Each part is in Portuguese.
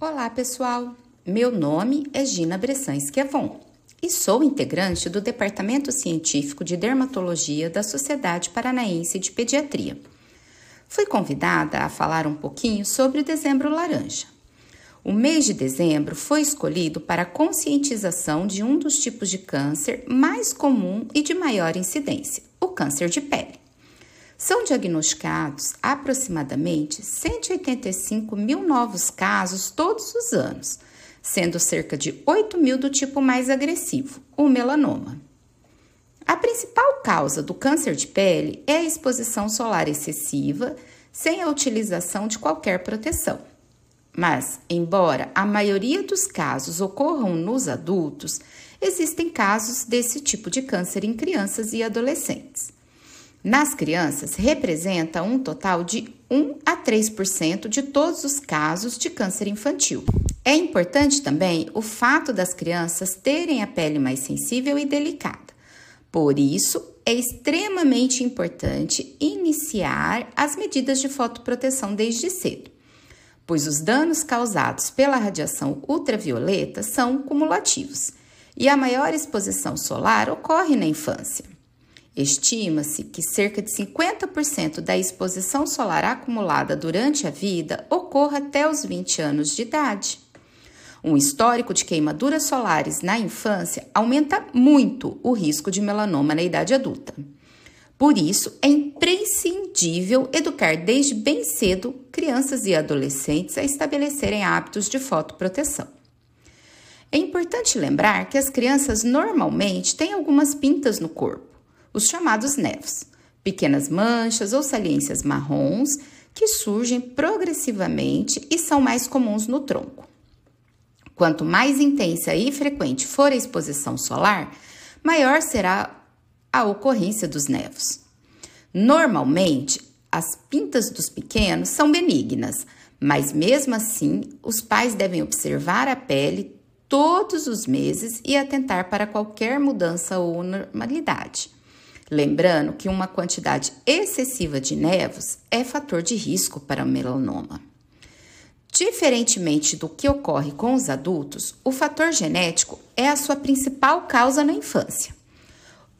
Olá, pessoal! Meu nome é Gina Bressan Esquiavon e sou integrante do Departamento Científico de Dermatologia da Sociedade Paranaense de Pediatria. Fui convidada a falar um pouquinho sobre o Dezembro Laranja. O mês de dezembro foi escolhido para a conscientização de um dos tipos de câncer mais comum e de maior incidência, o câncer de pele. São diagnosticados aproximadamente 185 mil novos casos todos os anos, sendo cerca de 8 mil do tipo mais agressivo, o melanoma. A principal causa do câncer de pele é a exposição solar excessiva, sem a utilização de qualquer proteção. Mas, embora a maioria dos casos ocorram nos adultos, existem casos desse tipo de câncer em crianças e adolescentes. Nas crianças, representa um total de 1 a 3% de todos os casos de câncer infantil. É importante também o fato das crianças terem a pele mais sensível e delicada. Por isso, é extremamente importante iniciar as medidas de fotoproteção desde cedo, pois os danos causados pela radiação ultravioleta são cumulativos e a maior exposição solar ocorre na infância. Estima-se que cerca de 50% da exposição solar acumulada durante a vida ocorra até os 20 anos de idade. Um histórico de queimaduras solares na infância aumenta muito o risco de melanoma na idade adulta. Por isso, é imprescindível educar desde bem cedo crianças e adolescentes a estabelecerem hábitos de fotoproteção. É importante lembrar que as crianças normalmente têm algumas pintas no corpo os chamados nevos, pequenas manchas ou saliências marrons que surgem progressivamente e são mais comuns no tronco. Quanto mais intensa e frequente for a exposição solar, maior será a ocorrência dos nevos. Normalmente, as pintas dos pequenos são benignas, mas mesmo assim, os pais devem observar a pele todos os meses e atentar para qualquer mudança ou normalidade. Lembrando que uma quantidade excessiva de nevos é fator de risco para o melanoma. Diferentemente do que ocorre com os adultos, o fator genético é a sua principal causa na infância.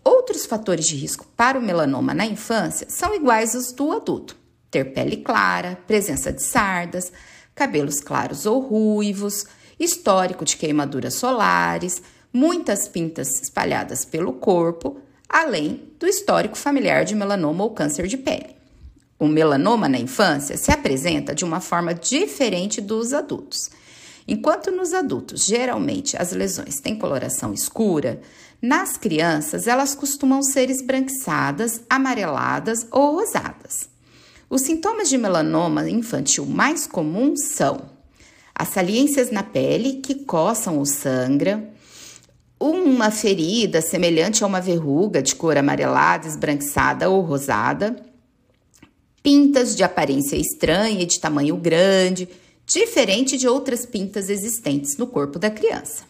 Outros fatores de risco para o melanoma na infância são iguais aos do adulto: ter pele clara, presença de sardas, cabelos claros ou ruivos, histórico de queimaduras solares, muitas pintas espalhadas pelo corpo, além do histórico familiar de melanoma ou câncer de pele. O melanoma na infância se apresenta de uma forma diferente dos adultos. Enquanto nos adultos, geralmente as lesões têm coloração escura, nas crianças elas costumam ser esbranquiçadas, amareladas ou rosadas. Os sintomas de melanoma infantil mais comuns são as saliências na pele que coçam ou sangra, uma ferida semelhante a uma verruga de cor amarelada, esbranquiçada ou rosada, pintas de aparência estranha e de tamanho grande, diferente de outras pintas existentes no corpo da criança.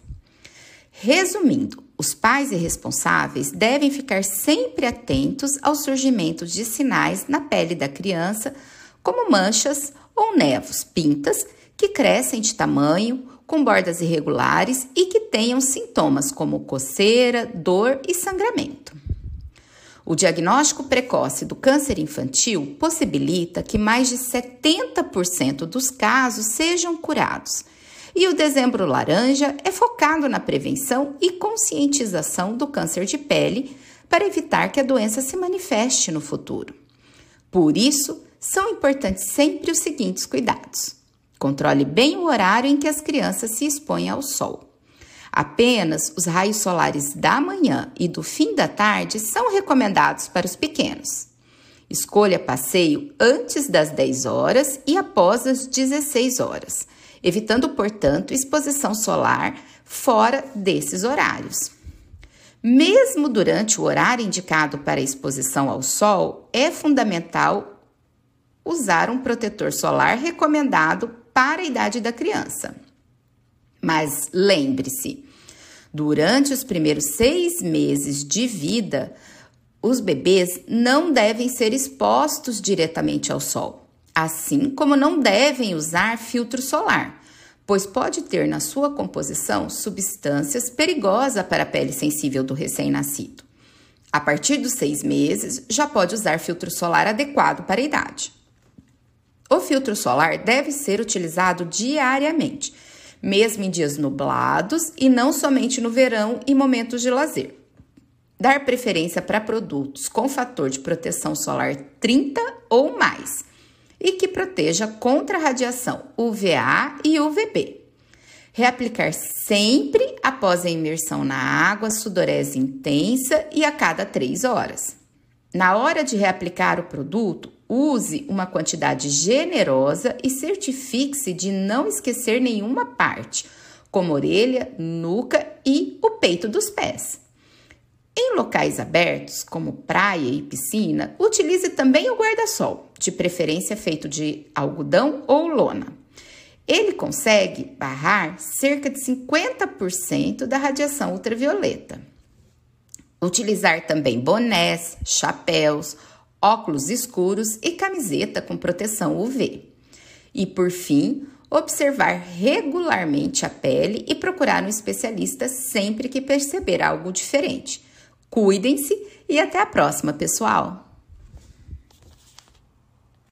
Resumindo, os pais e responsáveis devem ficar sempre atentos ao surgimento de sinais na pele da criança, como manchas ou nevos, pintas que crescem de tamanho com bordas irregulares e que tenham sintomas como coceira, dor e sangramento. O diagnóstico precoce do câncer infantil possibilita que mais de 70% dos casos sejam curados. E o Dezembro Laranja é focado na prevenção e conscientização do câncer de pele para evitar que a doença se manifeste no futuro. Por isso, são importantes sempre os seguintes cuidados: Controle bem o horário em que as crianças se expõem ao sol. Apenas os raios solares da manhã e do fim da tarde são recomendados para os pequenos. Escolha passeio antes das 10 horas e após as 16 horas, evitando, portanto, exposição solar fora desses horários. Mesmo durante o horário indicado para exposição ao sol, é fundamental usar um protetor solar recomendado para a idade da criança. Mas lembre-se, durante os primeiros seis meses de vida, os bebês não devem ser expostos diretamente ao sol, assim como não devem usar filtro solar, pois pode ter na sua composição substâncias perigosas para a pele sensível do recém-nascido. A partir dos seis meses, já pode usar filtro solar adequado para a idade. O filtro solar deve ser utilizado diariamente, mesmo em dias nublados e não somente no verão e momentos de lazer. Dar preferência para produtos com fator de proteção solar 30 ou mais e que proteja contra a radiação UVA e UVB. Reaplicar sempre após a imersão na água, sudorese intensa e a cada 3 horas. Na hora de reaplicar o produto, use uma quantidade generosa e certifique-se de não esquecer nenhuma parte, como orelha, nuca e o peito dos pés. Em locais abertos, como praia e piscina, utilize também o guarda-sol, de preferência feito de algodão ou lona. Ele consegue barrar cerca de 50% da radiação ultravioleta. Utilizar também bonés, chapéus, óculos escuros e camiseta com proteção UV. E por fim, observar regularmente a pele e procurar um especialista sempre que perceber algo diferente Cuidem-se e até a próxima, pessoal!